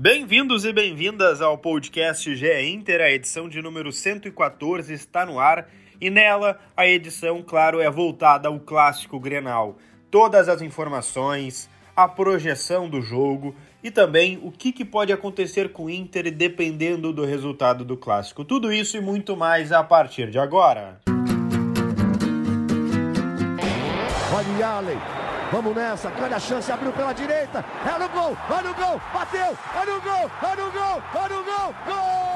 Bem-vindos e bem-vindas ao podcast GE Inter, a edição de número 114 está no ar e nela a edição, claro, é voltada ao clássico Grenal. Todas as informações, a projeção do jogo e também o que, que pode acontecer com o Inter dependendo do resultado do clássico. Tudo isso e muito mais a partir de agora. Olha vamos nessa, grande a chance, abriu pela direita, é no gol, olha o gol, bateu, olha o gol, olha o gol, olha o gol, gol!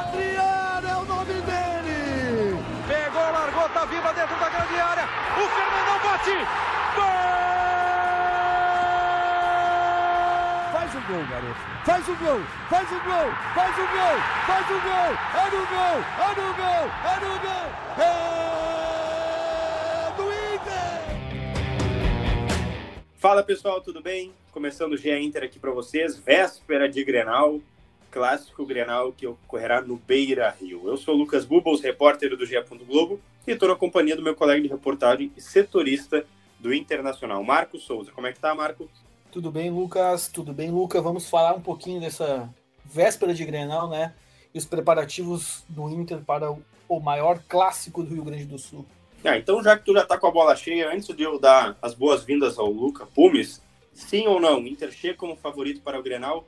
Adriano é o nome dele! Pegou, largou, tá viva dentro da grande área, o Fernandão bate, gol! Faz o gol, garoto, faz o gol, faz o gol, faz o gol, faz o gol, é no gol, é no gol, é no gol, do Fala pessoal, tudo bem? Começando o GE Inter aqui para vocês, véspera de Grenal, clássico Grenal que ocorrerá no Beira Rio. Eu sou Lucas Bubbles, repórter do GE. Globo, e estou na companhia do meu colega de reportagem e setorista do Internacional, Marco Souza. Como é que tá, Marco? Tudo bem, Lucas? Tudo bem, Lucas? Vamos falar um pouquinho dessa véspera de Grenal, né? E os preparativos do Inter para o maior clássico do Rio Grande do Sul. Ah, então já que tu já tá com a bola cheia, antes de eu dar as boas-vindas ao Luca Pumes, sim ou não, Inter chega como favorito para o Grenal?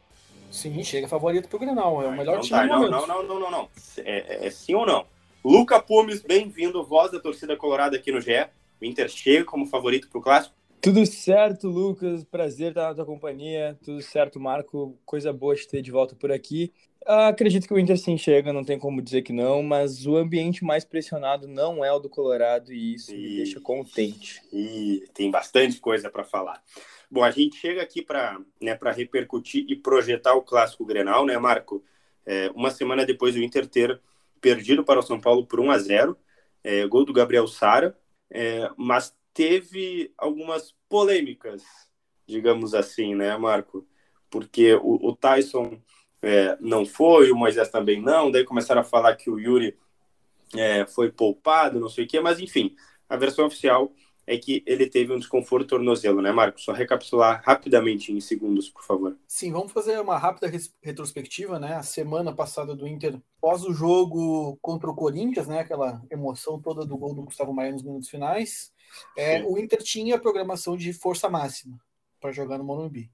Sim, chega favorito pro Grenal. É o Ah, melhor então time tá, do não, momento. não, não, não, não, não. É, é- é sim ou não? Luca Pumes, bem-vindo, voz da torcida colorada aqui no GE. O Inter chega como favorito para o clássico? Tudo certo, Lucas. Prazer estar na tua companhia. Tudo certo, Marco. Coisa boa te ter de volta por aqui. Acredito que o Inter sim chega, não tem como dizer que não, mas o ambiente mais pressionado não é o do Colorado e isso Ih. me deixa contente. E tem bastante coisa para falar. Bom, a gente chega aqui para né, pra repercutir e projetar o clássico Grenal, né, Marco? É, uma semana depois do Inter ter perdido para o São Paulo por 1 a 0 é, gol do Gabriel Sara, é, mas teve algumas polêmicas, digamos assim, né, Marco? Porque o, o Tyson é, não foi, o Moisés também não, daí começaram a falar que o Yuri é, foi poupado, não sei o quê, mas enfim, a versão oficial é que ele teve um desconforto tornozelo, né, Marco? Só recapitular rapidamente em segundos, por favor. Sim, vamos fazer uma rápida retrospectiva, né? A semana passada do Inter, após o jogo contra o Corinthians, né? Aquela emoção toda do gol do Gustavo Maia nos minutos finais. é, o Inter tinha a programação de força máxima para jogar no Morumbi.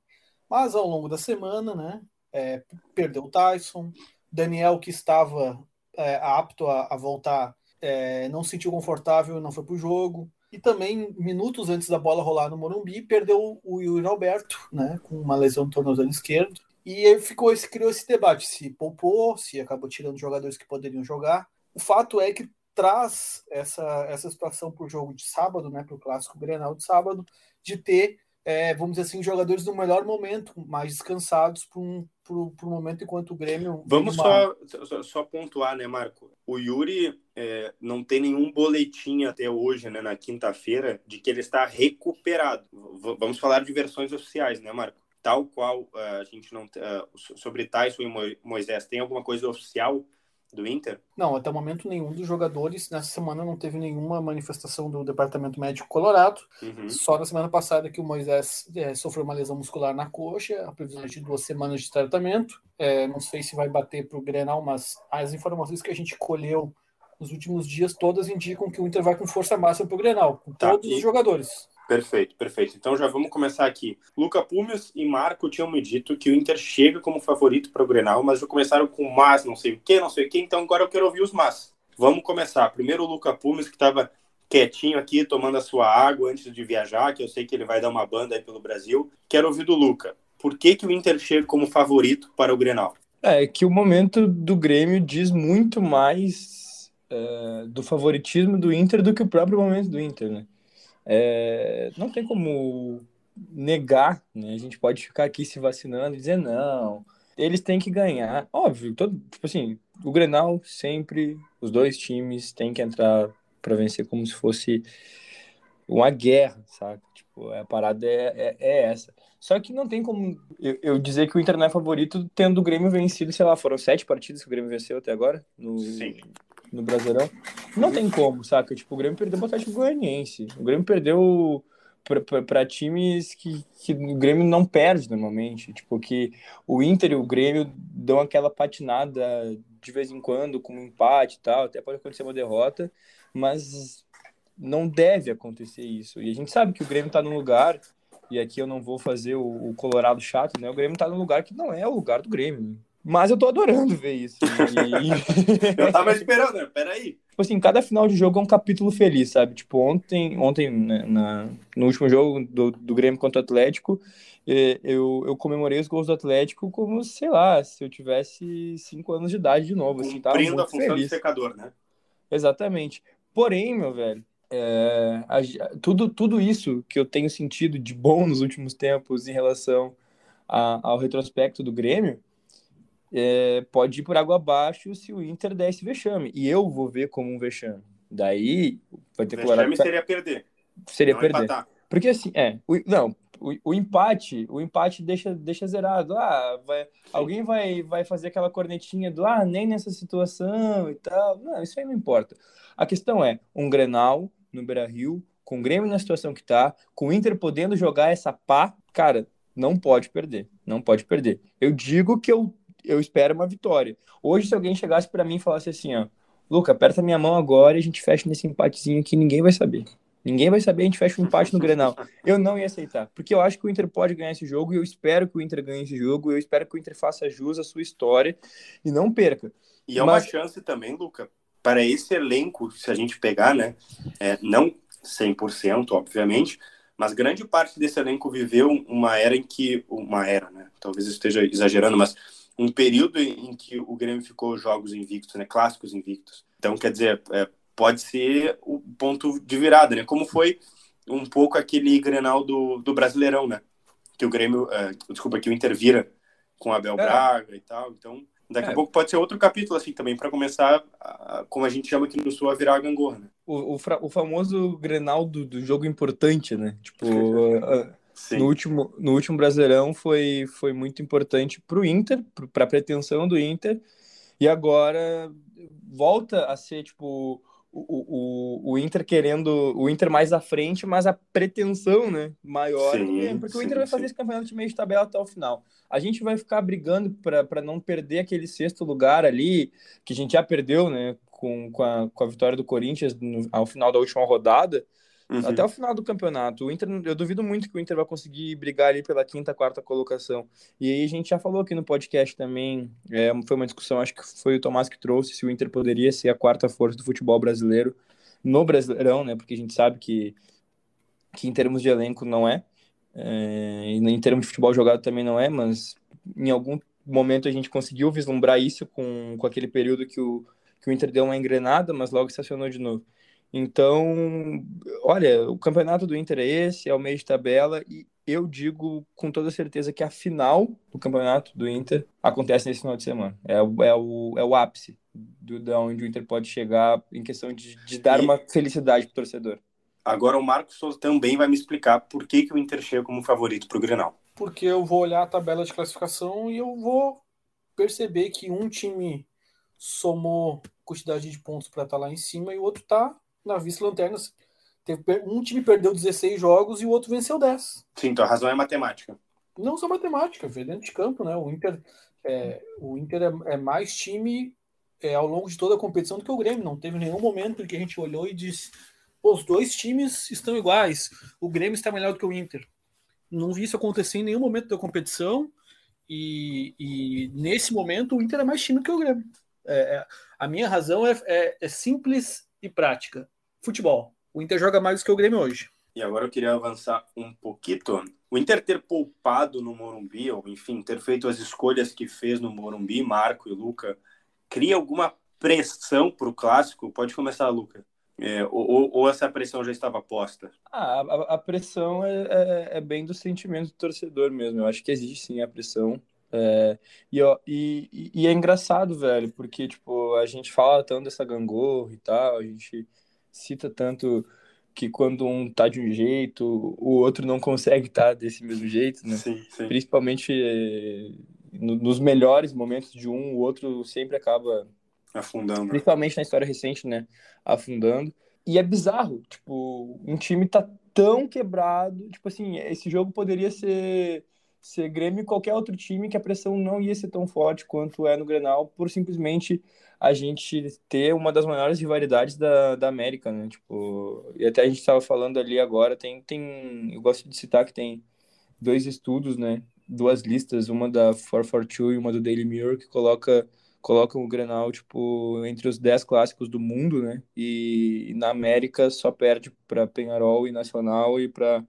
Mas ao longo da semana, né? É, perdeu o Tyson, Daniel, que estava é, apto a, a voltar, é, não se sentiu confortável e não foi para o jogo. E também, minutos antes da bola rolar no Morumbi, perdeu o Yuri Alberto, né, com uma lesão no tornozelo esquerdo. E aí ficou esse, criou esse debate: se poupou, se acabou tirando jogadores que poderiam jogar. O fato é que traz essa, essa situação para o jogo de sábado, né, para o clássico Grenal de sábado, de ter, é, vamos dizer assim, jogadores no melhor momento, mais descansados para um, pro, pro momento enquanto o Grêmio. Vamos só, só, só pontuar, né, Marco? O Yuri é, não tem nenhum boletim até hoje, né, na quinta-feira, de que ele está recuperado. V- vamos falar de versões oficiais, né, Marco? Tal qual ah, a gente não. so- sobre Tyson e Mo- Moisés, tem alguma coisa oficial do Inter? Não, até o momento nenhum dos jogadores nessa semana não teve nenhuma manifestação do Departamento Médico Colorado. Uhum. Só na semana passada que o Moisés é, sofreu uma lesão muscular na coxa, a previsão de duas semanas de tratamento. É, não sei se vai bater para o Grenal, mas as informações que a gente colheu nos últimos dias todas indicam que o Inter vai com força máxima para o Grenal, com Tá, todos e- os jogadores. Perfeito, perfeito. Então já vamos começar aqui. Luca Pumes e Marco tinham me dito que o Inter chega como favorito para o Grenal, mas já começaram com mas, não sei o que, não sei o que, então agora eu quero ouvir os mas. Vamos começar. Primeiro o Luca Pumes, que estava quietinho aqui, tomando a sua água antes de viajar, que eu sei que ele vai dar uma banda aí pelo Brasil. Quero ouvir do Luca. Por que, que o Inter chega como favorito para o Grenal? É que o momento do Grêmio diz muito mais é, do favoritismo do Inter do que o próprio momento do Inter, né? É, não tem como negar, né? A gente pode ficar aqui se vacinando e dizer não, eles têm que ganhar. Óbvio, todo, tipo assim, o Grenal sempre, os dois times têm que entrar para vencer como se fosse uma guerra, saca? Tipo, a parada é, é, é essa. Só que não tem como eu, eu dizer que o Inter não é favorito tendo o Grêmio vencido, sei lá, foram sete partidas que o Grêmio venceu até agora no, Sim. No Brasileirão. Não tem como, saca? Tipo, o Grêmio perdeu o Atlético Goianiense. O Grêmio perdeu para times que, que o Grêmio não perde normalmente. Tipo, que o Inter e o Grêmio dão aquela patinada de vez em quando, com um empate e tal, até pode acontecer uma derrota, mas não deve acontecer isso. E a gente sabe que o Grêmio está num lugar, e aqui eu não vou fazer o, o Colorado chato, né? O Grêmio está num lugar que não é o lugar do Grêmio. Mas eu tô adorando ver isso. E... eu tava esperando, né? Peraí. Tipo assim, cada final de jogo é um capítulo feliz, sabe? Tipo, ontem, ontem né, na, no último jogo do, do Grêmio contra o Atlético, eu, eu comemorei os gols do Atlético como, sei lá, se eu tivesse cinco anos de idade de novo. Assim, tava Cumprindo a função feliz. de secador, né? Exatamente. Porém, meu velho, é, a, tudo, tudo isso que eu tenho sentido de bom nos últimos tempos em relação a, ao retrospecto do Grêmio é, pode ir por água abaixo se o Inter der esse vexame. E eu vou ver como um vexame. Daí vai ter que Vexame seria perder. Seria não perder. Empatar. Porque assim, é, o, não, o, o, empate, o empate deixa, deixa zerado. Ah, vai, alguém vai, vai fazer aquela cornetinha do ah, nem nessa situação e tal. Não, isso aí não importa. A questão é um Grenal no Beira-Rio, com o Grêmio na situação que tá, com o Inter podendo jogar essa pá, cara, não pode perder. Não pode perder. Eu digo que eu eu espero uma vitória. Hoje, se alguém chegasse para mim e falasse assim, ó, Luca, aperta minha mão agora e a gente fecha nesse empatezinho que ninguém vai saber. Ninguém vai saber, a gente fecha um empate no Grenal. Eu não ia aceitar, porque eu acho que o Inter pode ganhar esse jogo e eu espero que o Inter ganhe esse jogo, eu espero que o Inter faça jus à sua história e não perca. E é Mas... uma chance também, Luca, para esse elenco, se a gente pegar, né, é, não 100%, obviamente, mas grande parte desse elenco viveu uma era em que, uma era, né, talvez eu esteja exagerando, mas um período em que o Grêmio ficou jogos invictos, né, clássicos invictos. Então, quer dizer, é, pode ser o ponto de virada, né? Como foi um pouco aquele Grenal do, do Brasileirão, né? Que o Grêmio, é, desculpa, que o Inter vira com Abel é. Braga e tal. Então, daqui a é. pouco pode ser outro capítulo, assim, também, para começar, a, como a gente chama aqui no Sul, a virar a gangorra, né? O, o, o famoso Grenal do, do jogo importante, né? Tipo, no último, no último Brasileirão foi, foi muito importante para o Inter, para a pretensão do Inter, e agora volta a ser tipo o, o, o Inter querendo o Inter mais à frente, mas a pretensão né, maior sim, porque sim, o Inter vai fazer sim. esse campeonato de meio de tabela até o final. A gente vai ficar brigando para não perder aquele sexto lugar ali, que a gente já perdeu né, com, com, a, com a vitória do Corinthians no, ao final da última rodada. Uhum. Até o final do campeonato. O Inter, eu duvido muito que o Inter vai conseguir brigar ali pela quinta, quarta colocação. E aí a gente já falou aqui no podcast também, é, foi uma discussão, acho que foi o Tomás que trouxe, se o Inter poderia ser a quarta força do futebol brasileiro no Brasileirão, né? Porque a gente sabe que, que em termos de elenco não é, é em termos de futebol jogado também não é, mas em algum momento a gente conseguiu vislumbrar isso com, com aquele período que o, que o Inter deu uma engrenada, mas logo estacionou de novo. Então, olha, o campeonato do Inter é esse, é o meio de tabela, e eu digo com toda certeza que a final do campeonato do Inter acontece nesse final de semana. É, o, é, o, é o ápice do, de onde o Inter pode chegar em questão de, de dar e... uma felicidade para o torcedor. Agora o Marcos Souza também vai me explicar por que, que o Inter chega como favorito para o Grenal. Porque eu vou olhar a tabela de classificação e eu vou perceber que um time somou quantidade de pontos para estar tá lá em cima e o outro está na vice-lanterna. Um time perdeu 16 jogos e o outro venceu 10. Sim, então a razão é matemática. Não só matemática, foi dentro de campo, né? O Inter é, o Inter é, é mais time é, ao longo de toda a competição do que o Grêmio. Não teve nenhum momento em que a gente olhou e disse: os dois times estão iguais, o Grêmio está melhor do que o Inter. Não vi isso acontecer em nenhum momento da competição. E, e nesse momento o Inter é mais time que o Grêmio. É, é a minha razão é, é, é simples e prática futebol. O Inter joga mais do que o Grêmio hoje. E agora eu queria avançar um pouquinho. O Inter ter poupado no Morumbi, ou enfim, ter feito as escolhas que fez no Morumbi, Marco e Luca, cria alguma pressão para o clássico? Pode começar, Luca. É, ou, ou, essa pressão já estava posta? Ah, a, a pressão é, é, é, bem do sentimento do torcedor mesmo. Eu acho que existe sim a pressão. É, e, ó, e, e, é engraçado, velho, porque tipo, a gente fala tanto dessa gangorra e tal, a gente cita tanto que quando um tá de um jeito, o outro não consegue estar tá desse mesmo jeito, né? Sim, sim. Principalmente é, no, nos melhores momentos de um, o outro sempre acaba afundando. Principalmente na história recente, né? Afundando. E é bizarro, tipo, um time tá tão quebrado. Tipo assim, esse jogo poderia ser, ser Grêmio e qualquer outro time que a pressão não ia ser tão forte quanto é no Grenal, por simplesmente a gente ter uma das maiores rivalidades da, da América, né? Tipo, e até a gente estava falando ali agora, tem, tem. Eu gosto de citar que tem dois estudos, né? Duas listas, uma da 442 e uma do Daily Mirror, que coloca colocam o Grenal tipo entre os 10 clássicos do mundo, né? E, e na América só perde para Penharol e Nacional e para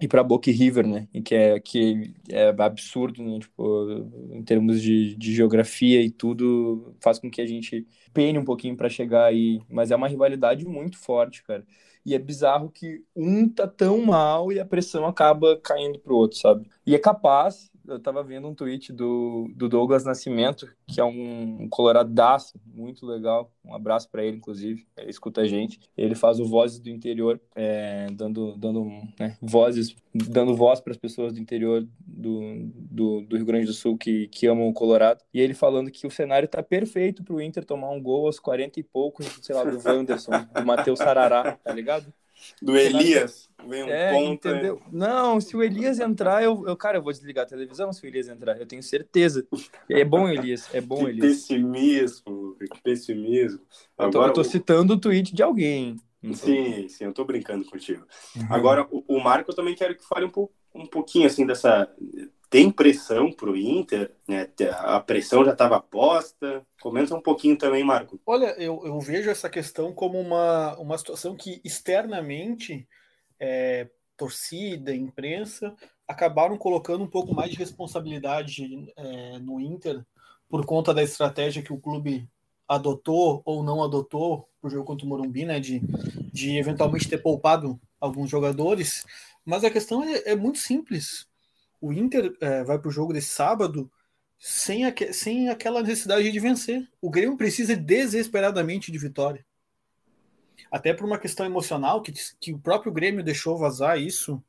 e para Boca River, né? E que é que é absurdo, né? Tipo, em termos de, de geografia e tudo, faz com que a gente pene um pouquinho para chegar aí, mas é uma rivalidade muito forte, cara. E é bizarro que um tá tão mal e a pressão acaba caindo pro outro, sabe? E é capaz, eu tava vendo um tweet do, do Douglas Nascimento, que é um, coloradaço, muito legal. Um abraço para ele, inclusive. Ele escuta a gente. Ele faz o Vozes do Interior, é, dando, dando né, vozes, dando voz para as pessoas do interior do, do, do, Rio Grande do Sul que, que amam o Colorado. E ele falando que o cenário tá perfeito pro Inter tomar um gol aos 40 e poucos, sei lá, do Wanderson, do Matheus Sarará, tá ligado? Do Elias. Vem um é, ponto. Entendeu? Não, se o Elias entrar, eu, eu, cara, eu vou desligar a televisão se o Elias entrar. Eu tenho certeza. É bom, Elias. É bom, que Elias. Pessimismo, que pessimismo. Eu tô, eu tô citando o tweet de alguém. Sim, sim, eu tô brincando contigo. Uhum. Agora, o, o Marco eu também quero que fale um, pouco, um pouquinho assim dessa tem pressão para o Inter? Né? A pressão já estava posta? Comenta um pouquinho também, Marco. Olha, eu, eu vejo essa questão como uma, uma situação que externamente é, torcida, imprensa acabaram colocando um pouco mais de responsabilidade é, no Inter por conta da estratégia que o clube adotou ou não adotou para o jogo contra o Morumbi, né, de, de eventualmente ter poupado alguns jogadores. Mas a questão é, é muito simples o Inter é, vai para o jogo desse sábado sem, sem aquela necessidade de vencer. O Grêmio precisa desesperadamente de vitória. Até por uma questão emocional, que, que o próprio Grêmio deixou vazar isso,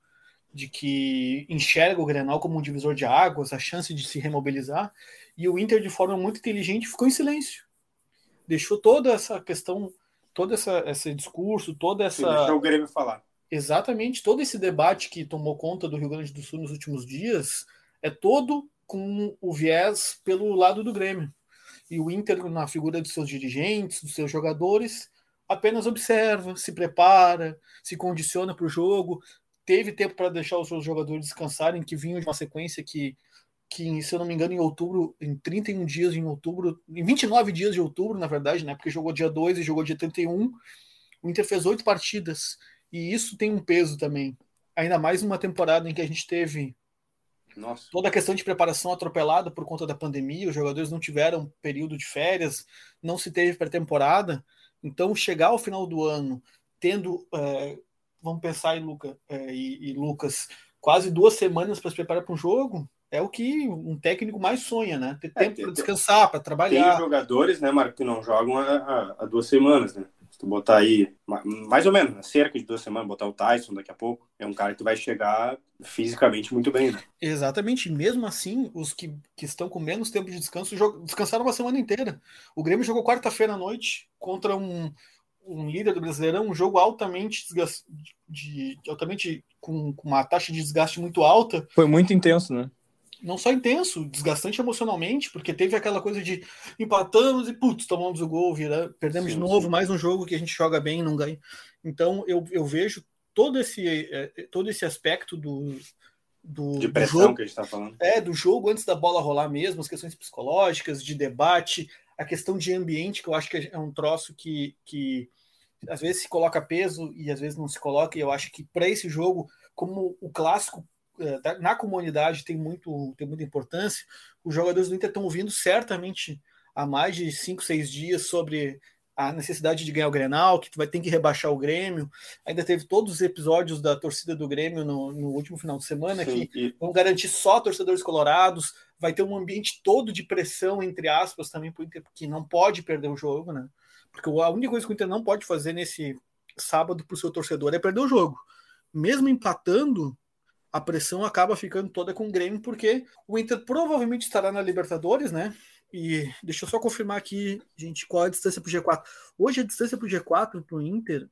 de que enxerga o Grenal como um divisor de águas, a chance de se remobilizar, e o Inter, de forma muito inteligente, ficou em silêncio. Deixou toda essa questão, todo essa, esse discurso, toda essa. Deixou o Grêmio falar exatamente todo esse debate que tomou conta do Rio Grande do Sul nos últimos dias é todo com o viés pelo lado do Grêmio. E o Inter, na figura dos seus dirigentes, dos seus jogadores, apenas observa, se prepara, se condiciona para o jogo. Teve tempo para deixar os seus jogadores descansarem, que vinham de uma sequência que, que, se eu não me engano, em outubro, em 31 dias em outubro, em 29 dias de outubro, na verdade, né? Porque jogou dia 2 e jogou dia 31. O Inter fez oito partidas e isso tem um peso também. Ainda mais numa temporada em que a gente teve Nossa. toda a questão de preparação atropelada por conta da pandemia, os jogadores não tiveram período de férias, não se teve pré-temporada. Então, chegar ao final do ano, tendo, é, vamos pensar em Luca, é, e, e, Lucas, quase duas semanas para se preparar para um jogo, é o que um técnico mais sonha, né? Ter é, tempo para descansar, para trabalhar. Tem jogadores, né, Marco, que não jogam há, há duas semanas, né? Tu botar aí, mais ou menos, né, cerca de duas semanas, botar o Tyson daqui a pouco, é um cara que vai chegar fisicamente muito bem, né? Exatamente, mesmo assim, os que, que estão com menos tempo de descanso descansaram uma semana inteira. O Grêmio jogou quarta-feira à noite contra um, um líder do Brasileirão, um jogo altamente desgaste, de, de, altamente com, com uma taxa de desgaste muito alta. Foi muito intenso, né? Não só intenso, desgastante emocionalmente, porque teve aquela coisa de empatamos e putz, tomamos o gol, vira, perdemos sim, de novo, sim. mais um jogo que a gente joga bem e não ganha. Então eu, eu vejo todo esse, é, todo esse aspecto do, do, de pressão do jogo, que a gente está falando. É, do jogo antes da bola rolar mesmo, as questões psicológicas, de debate, a questão de ambiente, que eu acho que é um troço que, que às vezes se coloca peso e às vezes não se coloca, e eu acho que para esse jogo, como o clássico na comunidade tem, muito, tem muita importância. Os jogadores do Inter estão ouvindo certamente há mais de 5, 6 dias sobre a necessidade de ganhar o Grenal, que vai ter que rebaixar o Grêmio. Ainda teve todos os episódios da torcida do Grêmio no, no último final de semana, Sim, que e... vão garantir só torcedores colorados. Vai ter um ambiente todo de pressão, entre aspas, também para o Inter, que não pode perder o jogo, né? Porque a única coisa que o Inter não pode fazer nesse sábado para o seu torcedor é perder o jogo. Mesmo empatando, a pressão acaba ficando toda com o Grêmio, porque o Inter provavelmente estará na Libertadores, né? E deixa eu só confirmar aqui, gente, qual é a distância para o G4. Hoje a distância para o G4 para o Inter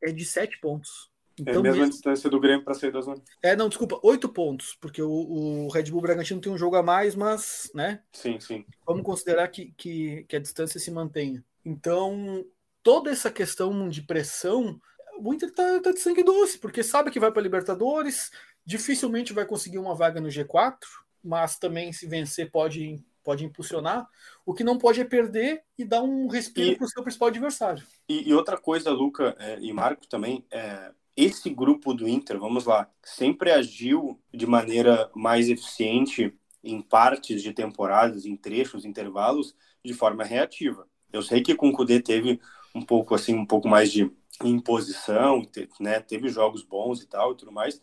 é de 7 pontos. Então, é a mesma mesmo... distância do Grêmio para sair da zona. É, não, desculpa, oito pontos, porque o, o, Red Bull Bragantino tem um jogo a mais, mas, né? Sim, sim. Vamos considerar que, que, que a distância se mantenha. Então, toda essa questão de pressão, o Inter tá, tá de sangue doce, porque sabe que vai para Libertadores, dificilmente vai conseguir uma vaga no G4, mas também se vencer pode pode impulsionar. O que não pode é perder e dar um respiro para o seu principal adversário. E, e outra coisa, Luca é, e Marco também, é, esse grupo do Inter, vamos lá, sempre agiu de maneira mais eficiente em partes de temporadas, em trechos, intervalos, de forma reativa. Eu sei que com o Kudê teve um pouco assim, um pouco mais de imposição, né? Teve jogos bons e tal e tudo mais,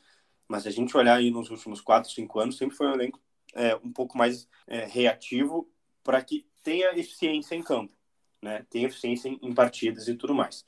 mas se a gente olhar aí nos últimos quatro, cinco anos, sempre foi um elenco é, um pouco mais é, reativo para que tenha eficiência em campo, né? Tenha eficiência em, em partidas e tudo mais.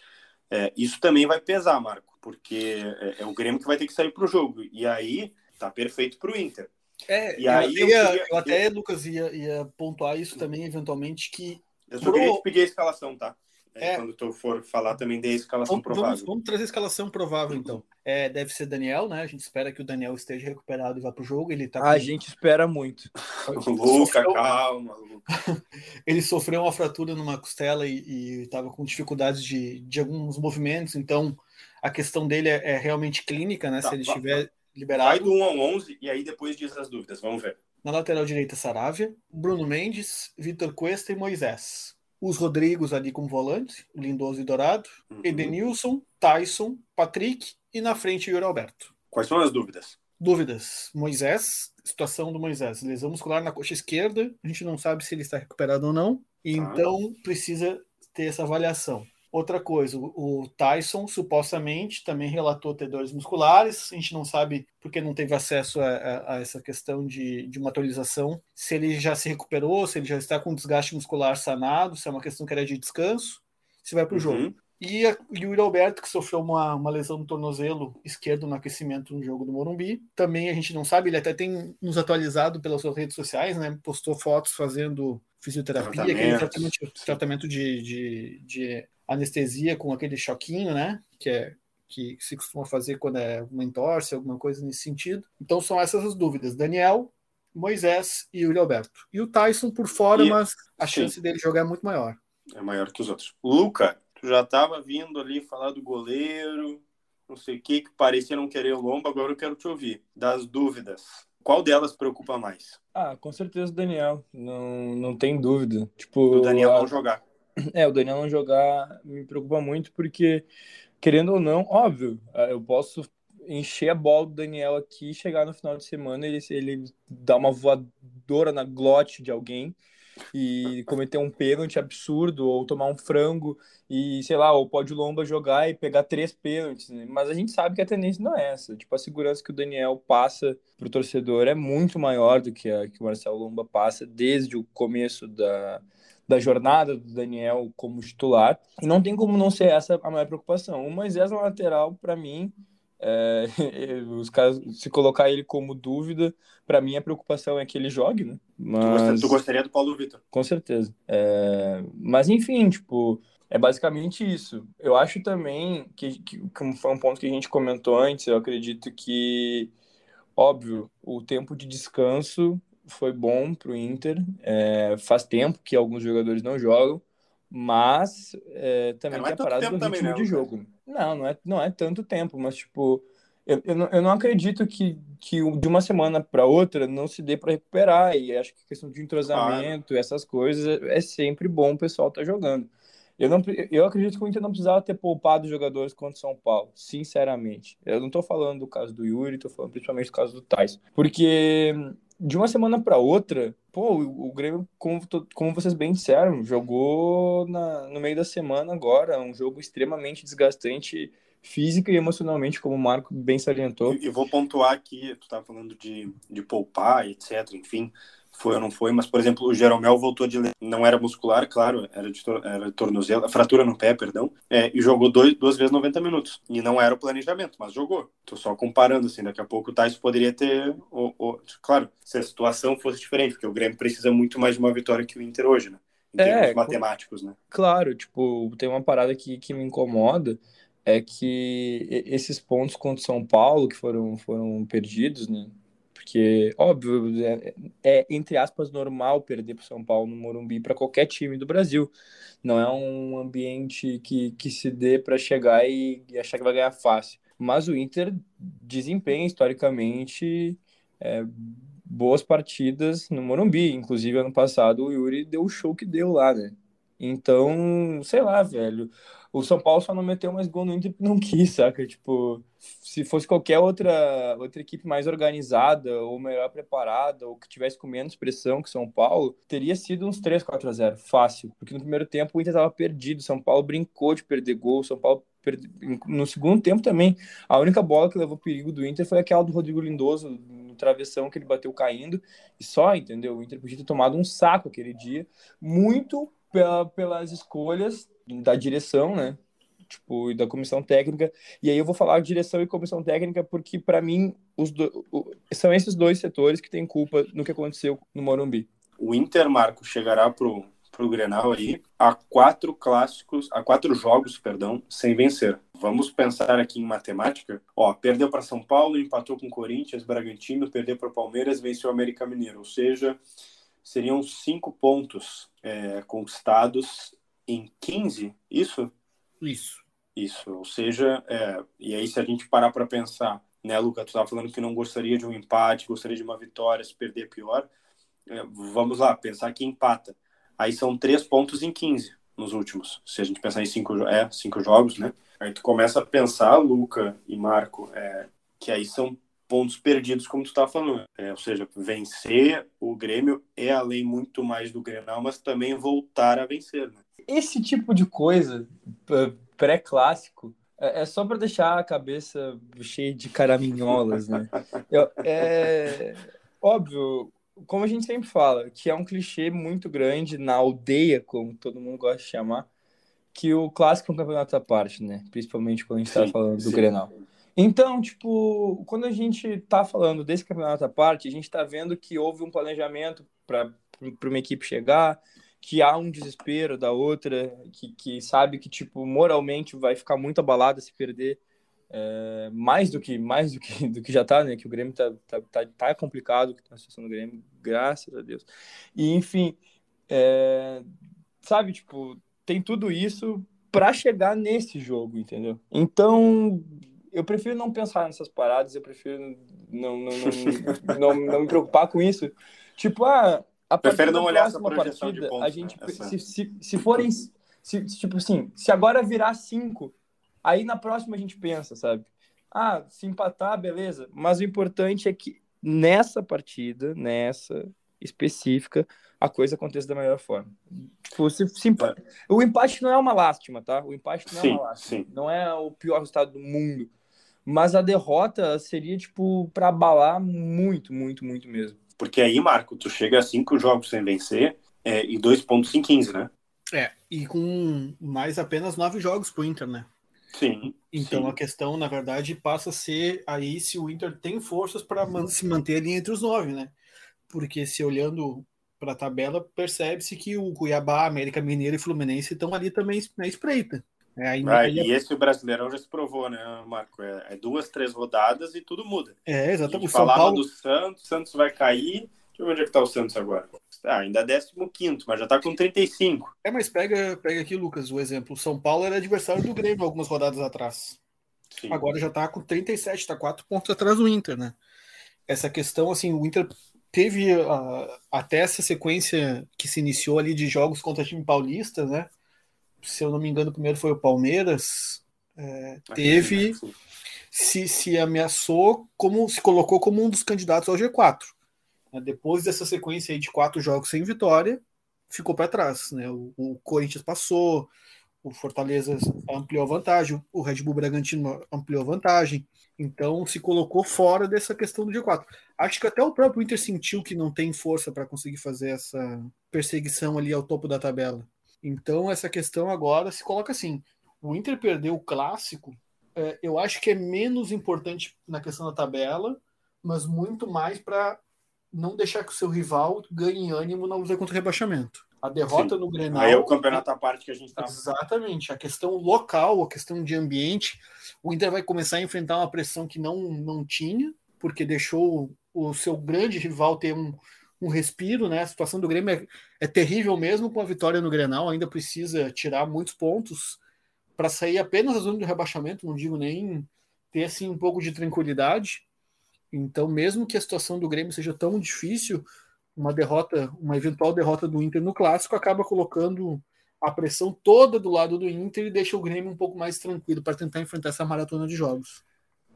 É, isso também vai pesar, Marco, porque é, é o Grêmio que vai ter que sair para o jogo. E aí tá perfeito para o Inter. É, e aí eu, ia, eu, eu até, eu... Lucas, ia, ia pontuar isso também, eventualmente, que. Eu só pro... queria te pedir a escalação, tá? É, quando tu for falar também da escalação vamos, provável. Vamos, vamos, trazer a escalação provável, então. É, deve ser Daniel, né? A gente espera que o Daniel esteja recuperado e vá para o jogo. Ele tá com... A gente espera muito. Luca, sofreu... calma. Ele sofreu uma fratura numa costela e estava com dificuldades de, de alguns movimentos, então a questão dele é, é realmente clínica, né? Tá, Se ele estiver liberado. Vai do 1 ao 11 e aí depois diz as dúvidas. Vamos ver. Na lateral direita, Saravia, Bruno Mendes, Vitor Cuesta e Moisés os Rodrigos ali como volante, Lindoso e Dourado, uhum. Edenilson, Tyson, Patrick e na frente Yuri Alberto. Quais são as dúvidas? Dúvidas. Moisés, situação do Moisés. Lesão muscular na coxa esquerda, a gente não sabe se ele está recuperado ou não, e ah. então precisa ter essa avaliação. Outra coisa, o Tyson supostamente também relatou ter dores musculares. A gente não sabe porque não teve acesso a, a, a, essa questão de, de uma atualização. Se ele já se recuperou, se ele já está com desgaste muscular sanado, se é uma questão que era de descanso, se vai para o uhum. jogo. E, a, e o Yuri Alberto, que sofreu uma, uma lesão no tornozelo esquerdo no aquecimento no jogo do Morumbi. Também a gente não sabe, ele até tem nos atualizado pelas suas redes sociais, né? Postou fotos fazendo fisioterapia, aquele tratamento, tratamento de, de, de anestesia com aquele choquinho, né? Que é que se costuma fazer quando é uma entorse, alguma coisa nesse sentido. Então são essas as dúvidas. Daniel, Moisés e o Alberto. E o Tyson por fora, e, mas a sim. chance dele jogar é muito maior. É maior que os outros. Luca, já estava vindo ali falar do goleiro, não sei o que, que parecia não querer o lombo, agora eu quero te ouvir. Das dúvidas. Qual delas preocupa mais? Ah, com certeza o Daniel. Não, não tem dúvida. Tipo, o Daniel a... não jogar. É, o Daniel não jogar me preocupa muito, porque, querendo ou não, óbvio, é, eu posso encher a bola do Daniel aqui, chegar no final de semana, ele, ele dá uma voadora na glote de alguém e cometer um pênalti absurdo, ou tomar um frango, e sei lá, ou pode o Lomba jogar e pegar três pênaltis, né? mas a gente sabe que a tendência não é essa. Tipo, a segurança que o Daniel passa pro torcedor é muito maior do que a que o Marcelo Lomba passa desde o começo da, da jornada do Daniel como titular. E não tem como não ser essa a maior preocupação. O Moisés na lateral, para mim, é, os caras, se colocar ele como dúvida, para mim a preocupação é que ele jogue, né? Mas... Tu gostaria do Paulo Vitor? Com certeza. É... Mas enfim, tipo, é basicamente isso. Eu acho também que, que, que foi um ponto que a gente comentou antes, eu acredito que, óbvio, o tempo de descanso foi bom para o Inter. É, faz tempo que alguns jogadores não jogam, mas é, também é, tem é a parada do ritmo de jogo. Não, não é, não é tanto tempo, mas tipo, eu, eu, não, eu não acredito que, que de uma semana para outra não se dê para recuperar. E acho que questão de entrosamento, claro. essas coisas, é, é sempre bom o pessoal estar tá jogando. Eu, não, eu acredito que o Inter não precisava ter poupado jogadores contra o São Paulo, sinceramente. Eu não estou falando do caso do Yuri, estou falando principalmente do caso do Tais. Porque de uma semana para outra, pô, o, o Grêmio, como, como vocês bem disseram, jogou na, no meio da semana agora, um jogo extremamente desgastante física e emocionalmente, como o Marco bem salientou. E, e vou pontuar aqui, tu estava falando de, de poupar, etc, enfim, foi ou não foi, mas, por exemplo, o Jeromel voltou de não era muscular, claro, era de, era de tornozelo, fratura no pé, perdão, é, e jogou dois, duas vezes 90 minutos. E não era o planejamento, mas jogou. Tô só comparando, assim, daqui a pouco o Tyson poderia ter, o, o, claro, se a situação fosse diferente, porque o Grêmio precisa muito mais de uma vitória que o Inter hoje, né? Em termos é, matemáticos, né? Claro, tipo, tem uma parada que, que me incomoda, é que esses pontos contra o São Paulo que foram, foram perdidos, né? Porque, óbvio, é, é entre aspas normal perder para o São Paulo no Morumbi para qualquer time do Brasil. Não é um ambiente que, que se dê para chegar e, e, achar que vai ganhar fácil. Mas o Inter desempenha historicamente é, boas partidas no Morumbi. Inclusive, ano passado, o Yuri deu o show que deu lá, né? Então, sei lá, velho. O São Paulo só não meteu mais gol no Inter porque não quis, saca? Tipo, se fosse qualquer outra, outra equipe mais organizada ou melhor preparada ou que tivesse com menos pressão que São Paulo, teria sido uns 3, 4 a 0, fácil. Porque no primeiro tempo o Inter estava perdido, São Paulo brincou de perder gol, São Paulo perde... no segundo tempo também, a única bola que levou perigo do Inter foi aquela do Rodrigo Lindoso no travessão que ele bateu caindo e só, entendeu? O Inter podia ter tomado um saco aquele dia, muito pela, pelas escolhas da direção, né? Tipo, e da comissão técnica. E aí eu vou falar direção e comissão técnica porque, para mim, os do... são esses dois setores que têm culpa no que aconteceu no Morumbi. O Inter, Marco, chegará pro, pro Grenal aí a quatro clássicos, a quatro jogos, perdão, sem vencer. Vamos pensar aqui em matemática. Ó, perdeu para São Paulo, empatou com Corinthians, Bragantino, perdeu para Palmeiras, venceu o América Mineiro. Ou seja, seriam cinco pontos é, conquistados em 15, isso? Isso. Isso, ou seja, é, e aí se a gente parar para pensar, né, Luca, tu estava falando que não gostaria de um empate, gostaria de uma vitória, se perder pior, é, vamos lá, pensar que empata. Aí são três pontos em 15 nos últimos, se a gente pensar em cinco, é, cinco jogos, né? Aí tu começa a pensar, Luca e Marco, é, que aí são pontos perdidos, como tu estava falando. É, ou seja, vencer o Grêmio é além muito mais do Grenal, mas também voltar a vencer. Né? Esse tipo de coisa, pré-clássico, é, é só para deixar a cabeça cheia de caraminholas, né? Eu, é óbvio, como a gente sempre fala, que é um clichê muito grande na aldeia, como todo mundo gosta de chamar, que o clássico é um campeonato à parte, né? Principalmente quando a gente está falando do sim. Grenal. Então, tipo, quando a gente tá falando desse campeonato à parte, a gente tá vendo que houve um planejamento para uma equipe chegar, que há um desespero da outra, que, que sabe que, tipo, moralmente vai ficar muito abalada se perder é, mais do que mais do que, do que já tá, né? Que o Grêmio tá, tá, tá, tá complicado, que tá a situação do Grêmio, graças a Deus. E, enfim, é, sabe, tipo, tem tudo isso para chegar nesse jogo, entendeu? Então, eu prefiro não pensar nessas paradas, eu prefiro não, não, não, não, não me preocupar com isso. Tipo, ah, a Prefere não olhar essa partida, pontos, a gente, né? se, se, se forem, se, tipo assim, se agora virar cinco, aí na próxima a gente pensa, sabe? Ah, se empatar, beleza. Mas o importante é que nessa partida, nessa específica, a coisa aconteça da melhor forma. Tipo, se, se empate... O empate não é uma lástima, tá? O empate não sim, é uma lástima. Sim. Não é o pior resultado do mundo. Mas a derrota seria, tipo, para abalar muito, muito, muito mesmo. Porque aí, Marco, tu chega a cinco jogos sem vencer é, e dois pontos em 15, né? É, e com mais apenas nove jogos pro Inter, né? Sim. Então sim. a questão, na verdade, passa a ser aí se o Inter tem forças para se manter ali entre os nove, né? Porque se olhando para a tabela, percebe-se que o Cuiabá, América Mineiro e Fluminense estão ali também na espreita. É, aí, ah, aí, e esse o Brasileirão já se provou, né, Marco? É, é duas, três rodadas e tudo muda. É, exatamente. A gente falava Paulo... do Santos, Santos vai cair. Deixa eu ver onde é que tá o Santos agora. Ah, ainda é 15, mas já tá com 35. É, mas pega, pega aqui, Lucas, o exemplo. O São Paulo era adversário do Grêmio algumas rodadas atrás. Sim. Agora já tá com 37, tá 4 pontos atrás do Inter, né? Essa questão, assim, o Inter teve uh, até essa sequência que se iniciou ali de jogos contra time paulista, né? Se eu não me engano, o primeiro foi o Palmeiras, é, teve, se, se ameaçou, como se colocou como um dos candidatos ao G4. É, depois dessa sequência de quatro jogos sem vitória, ficou para trás. Né? O, o, Corinthians passou, o Fortaleza ampliou a vantagem, o Red Bull Bragantino ampliou a vantagem. Então se colocou fora dessa questão do G4. Acho que até o próprio Inter sentiu que não tem força para conseguir fazer essa perseguição ali ao topo da tabela. Então, essa questão agora se coloca assim: o Inter perdeu o clássico, é, eu acho que é menos importante na questão da tabela, mas muito mais para não deixar que o seu rival ganhe ânimo na luta contra o rebaixamento. A derrota Sim. no Grenal. Aí é o campeonato à parte que a gente está. Exatamente. A questão local, a questão de ambiente. O Inter vai começar a enfrentar uma pressão que não, não tinha, porque deixou o seu grande rival ter um, um respiro, né? A situação do Grêmio é, é terrível mesmo com a vitória no Grenal, ainda precisa tirar muitos pontos para sair apenas da zona de rebaixamento, não digo nem ter assim um pouco de tranquilidade. Então, mesmo que a situação do Grêmio seja tão difícil, uma derrota, uma eventual derrota do Inter no clássico acaba colocando a pressão toda do lado do Inter e deixa o Grêmio um pouco mais tranquilo para tentar enfrentar essa maratona de jogos.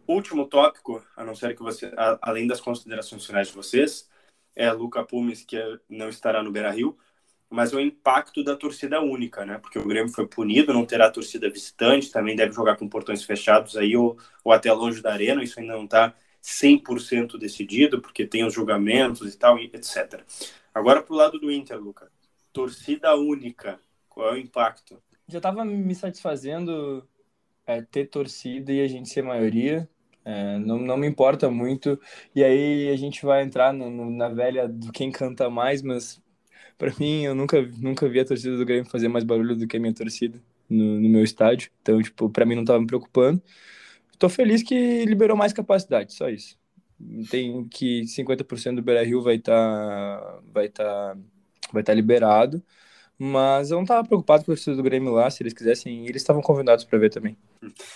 Último tópico, a não ser que você, além das considerações finais de vocês, é Luca Pumes que não estará no Beira-Rio, mas o impacto da torcida única, né? Porque o Grêmio foi punido, não terá torcida visitante, também deve jogar com portões fechados aí ou, ou até longe da arena, isso ainda não está 100% decidido, porque tem os julgamentos e tal, etc. Agora para o lado do Inter, Luca. Torcida única, qual é o impacto? Já estava me satisfazendo é, ter torcida e a gente ser maioria. É, não, não me importa muito. E aí a gente vai entrar no, no, na velha do quem canta mais, mas para mim eu nunca, nunca vi a torcida do Grêmio fazer mais barulho do que a minha torcida no, no meu estádio. Então, tipo, para mim não estava me preocupando. Tô feliz que liberou mais capacidade, só isso. Tem que 50% do Beira Rio vai estar tá, vai tá, vai tá liberado. Mas eu não estava preocupado com o torcida do Grêmio lá, se eles quisessem ir, eles estavam convidados para ver também.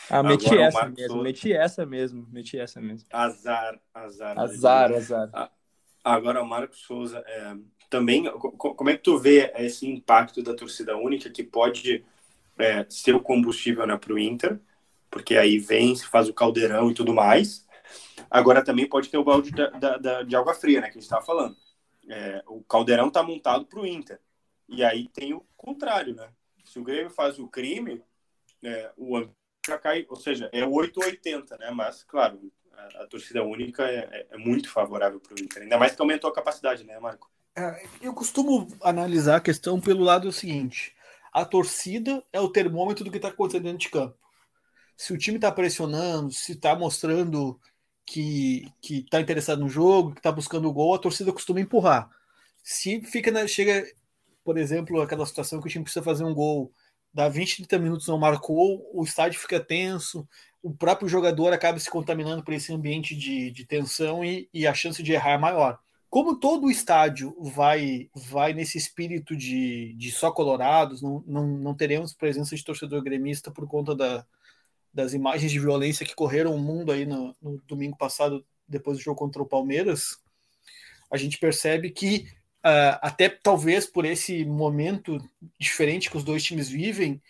Ah, meti Agora, essa mesmo, Souza... meti essa mesmo, meti essa mesmo. Azar, azar. Azar, azar. Ah, agora o Marcos Souza, é, também, como é que tu vê esse impacto da torcida única que pode é, ser o combustível né, para o Inter? porque aí vem, se faz o caldeirão e tudo mais. Agora também pode ter o balde da, da, da, de água fria, né, que a gente estava falando. É, o caldeirão está montado para o Inter. E aí tem o contrário, né? Se o Grêmio faz o crime, é, o já cai, ou seja, é 880, né? Mas, claro, a, a torcida única é, é, é muito favorável para o Inter. Ainda mais que aumentou a capacidade, né, Marco? É, eu costumo analisar a questão pelo lado seguinte: a torcida é o termômetro do que está acontecendo dentro de campo se o time está pressionando, se está mostrando que está interessado no jogo, que está buscando o gol, a torcida costuma empurrar. Se fica na, chega, por exemplo, aquela situação que o time precisa fazer um gol, dá 20, 30 minutos não marcou, o estádio fica tenso, o próprio jogador acaba se contaminando por esse ambiente de, de tensão e, e a chance de errar é maior. Como todo o estádio vai vai nesse espírito de, de só colorados, não, não, não teremos presença de torcedor gremista por conta da, das imagens de violência que correram o mundo aí no, no, domingo passado, depois do jogo contra o Palmeiras, a gente percebe que uh, até talvez por esse momento diferente que os dois times vivem,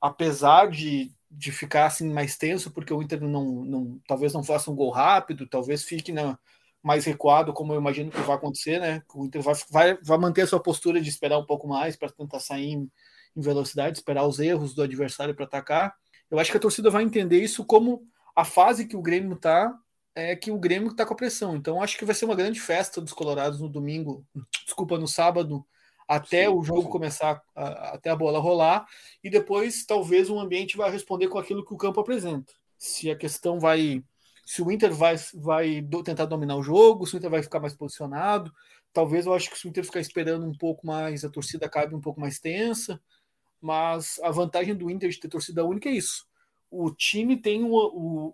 apesar de, de ficar assim mais tenso, porque o Inter não, não talvez não faça um gol rápido, talvez fique na, mais recuado, como eu imagino que vai acontecer, né? O Inter vai, vai, vai manter a sua postura de esperar um pouco mais para tentar sair em, em velocidade, esperar os erros do adversário para atacar eu acho que a torcida vai entender isso como a fase que o Grêmio está, é que o Grêmio está com a pressão. Então acho que vai ser uma grande festa dos Colorados no domingo, desculpa, no sábado, até sim, o jogo sim. começar, a, até a bola rolar, e depois talvez o ambiente vai responder com aquilo que o campo apresenta. Se a questão vai. Se o Inter vai, vai do, tentar dominar o jogo, se o Inter vai ficar mais posicionado, talvez eu acho que se o Inter ficar esperando um pouco mais, a torcida acabe um pouco mais tensa. Mas a vantagem do Inter de ter torcida única é isso. O time tem o,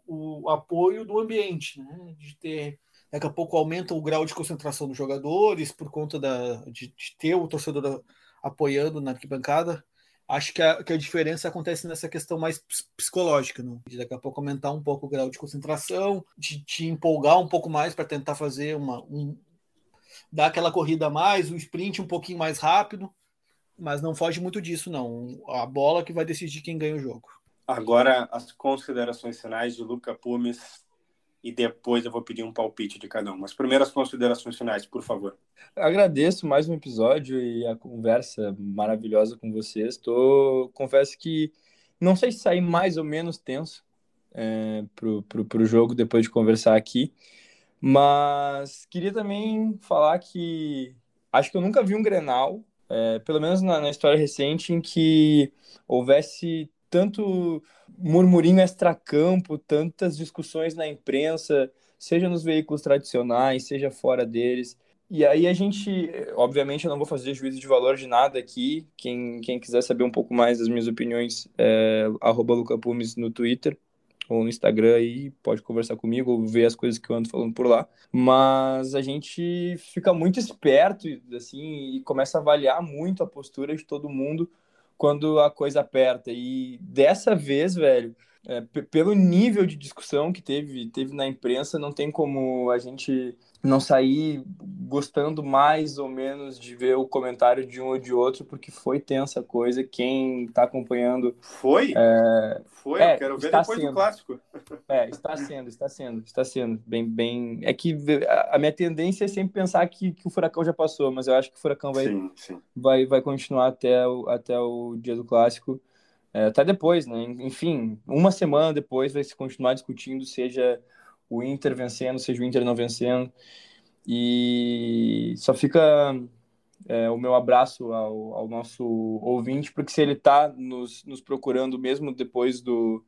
o, o apoio do ambiente, né? De ter daqui a pouco aumenta o grau de concentração dos jogadores por conta da, de, de ter o torcedor apoiando na arquibancada. Acho que a, que a diferença acontece nessa questão mais psicológica, né? de daqui a pouco aumentar um pouco o grau de concentração, de te empolgar um pouco mais para tentar fazer uma. Um, dar aquela corrida a mais, o sprint um pouquinho mais rápido mas não foge muito disso, não. A bola que vai decidir quem ganha o jogo. Agora, as considerações finais de Luca Pumes e depois eu vou pedir um palpite de cada um. Mas primeiro as considerações finais, por favor. Agradeço mais um episódio e a conversa maravilhosa com vocês. Tô, confesso que não sei se sair mais ou menos tenso é, pro, pro, pro jogo depois de conversar aqui, mas queria também falar que acho que eu nunca vi um Grenal é, pelo menos na, na, história recente, em que houvesse tanto murmurinho extracampo, tantas discussões na imprensa, seja nos veículos tradicionais, seja fora deles. e aí a gente, obviamente, eu não vou fazer juízo de valor de nada aqui. Quem, quem quiser saber um pouco mais das minhas opiniões, é lucapumes no Twitter ou no Instagram aí, pode conversar comigo ou ver as coisas que eu ando falando por lá. Mas a gente fica muito esperto, assim, e começa a avaliar muito a postura de todo mundo quando a coisa aperta. E dessa vez, velho, é, pelo nível de discussão que teve, teve na imprensa, não tem como a gente não sair gostando mais ou menos de ver o comentário de um ou de outro, porque foi tensa a coisa. Quem está acompanhando. Foi? É, foi, é, eu quero ver depois sendo. do clássico. É, está sendo, está sendo, está sendo. Bem, bem. É que a minha tendência é sempre pensar que, que o furacão já passou, mas eu acho que o furacão vai, sim, sim. vai, vai continuar até o, até o dia do clássico. É, até depois, né? Enfim, uma semana depois vai se continuar discutindo, seja o Inter vencendo, seja o Inter não vencendo. E só fica é, o meu abraço ao, ao, nosso ouvinte, porque se ele está nos, nos procurando mesmo depois do,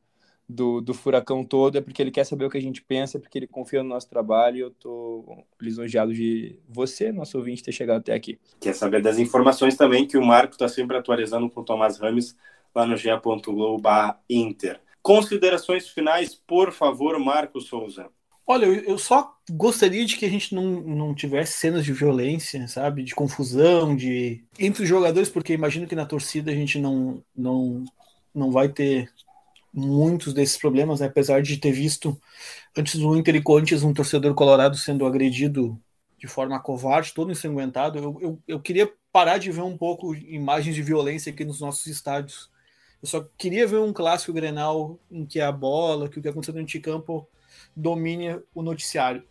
do, do, furacão todo, é porque ele quer saber o que a gente pensa, é porque ele confia no nosso trabalho e eu estou lisonjeado de você, nosso ouvinte, ter chegado até aqui. Quer saber das informações também que o Marco está sempre atualizando com o Tomás Rames lá no ge.globo.inter. Considerações finais, por favor, Marco Souza. Olha, eu só gostaria de que a gente não, não tivesse cenas de violência, sabe? De confusão, de entre os jogadores, porque imagino que na torcida a gente não, não, não vai ter muitos desses problemas, né? apesar de ter visto antes do Inter e Corinthians um torcedor colorado sendo agredido de forma covarde, todo ensanguentado. Eu, eu, eu queria parar de ver um pouco imagens de violência aqui nos nossos estádios. Eu só queria ver um clássico Grenal em que a bola, que o que aconteceu dentro de campo domine o noticiário.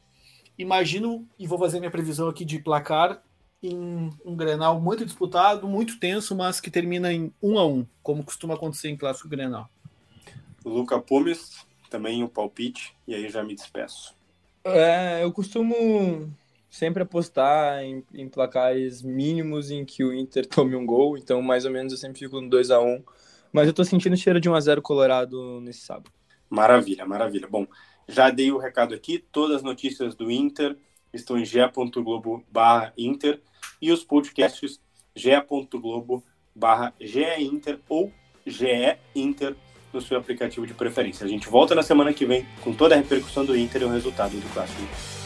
Imagino, e vou fazer minha previsão aqui de placar, em um Grenal muito disputado, muito tenso, mas que termina em 1 a 1 como costuma acontecer em clássico Grenal. Luca Pumes, também o um palpite, e aí já me despeço. É, eu costumo sempre apostar em, em, placares mínimos em que o Inter tome um gol, então mais ou menos eu sempre fico no 2 a 1 mas eu tô sentindo cheiro de 1 a 0 Colorado nesse sábado. Maravilha, maravilha. Bom, já dei o recado aqui, todas as notícias do Inter estão em ge.globo/inter e os podcasts ge.globo/geinter ou ge-inter no seu aplicativo de preferência. A gente volta na semana que vem com toda a repercussão do Inter e o resultado do clássico.